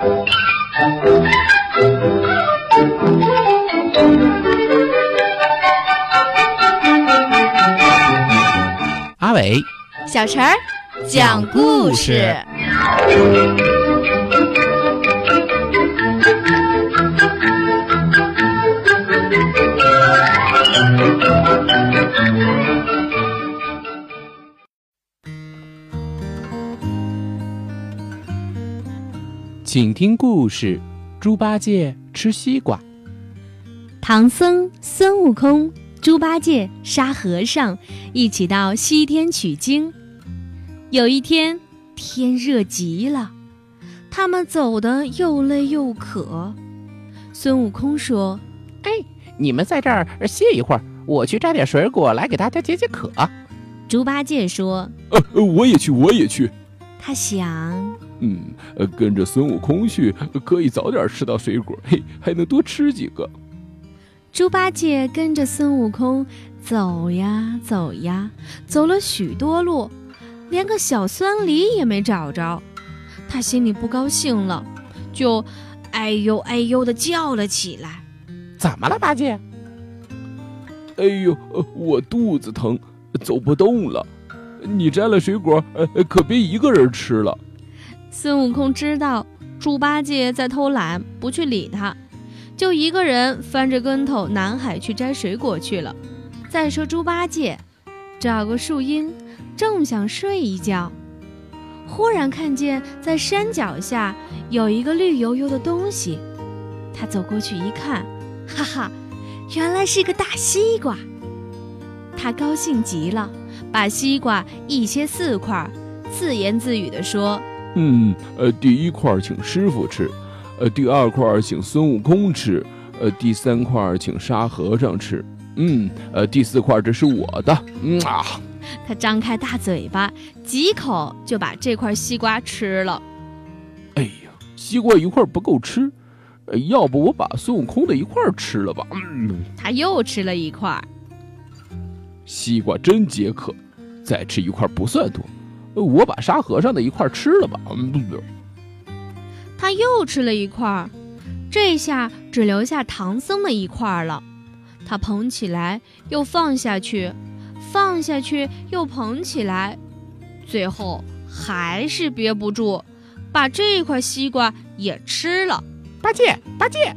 阿伟，小陈儿，讲故事。请听故事：猪八戒吃西瓜。唐僧、孙悟空、猪八戒、沙和尚一起到西天取经。有一天，天热极了，他们走得又累又渴。孙悟空说：“哎，你们在这儿歇一会儿，我去摘点水果来给大家解解渴。”猪八戒说：“呃，我也去，我也去。”他想。嗯，跟着孙悟空去，可以早点吃到水果，嘿，还能多吃几个。猪八戒跟着孙悟空走呀走呀，走了许多路，连个小酸梨也没找着。他心里不高兴了，就哎呦哎呦的叫了起来。怎么了，八戒？哎呦，我肚子疼，走不动了。你摘了水果，呃可别一个人吃了。孙悟空知道猪八戒在偷懒，不去理他，就一个人翻着跟头南海去摘水果去了。再说猪八戒找个树荫，正想睡一觉，忽然看见在山脚下有一个绿油油的东西。他走过去一看，哈哈，原来是个大西瓜。他高兴极了，把西瓜一切四块，自言自语地说。嗯，呃，第一块请师傅吃，呃，第二块请孙悟空吃，呃，第三块请沙和尚吃，嗯，呃，第四块这是我的，嗯啊。他张开大嘴巴，几口就把这块西瓜吃了。哎呀，西瓜一块不够吃，要不我把孙悟空的一块吃了吧？嗯，他又吃了一块。西瓜真解渴，再吃一块不算多。我把沙和尚的一块吃了吧。他又吃了一块，这下只留下唐僧的一块了。他捧起来又放下去，放下去又捧起来，最后还是憋不住，把这块西瓜也吃了。八戒，八戒。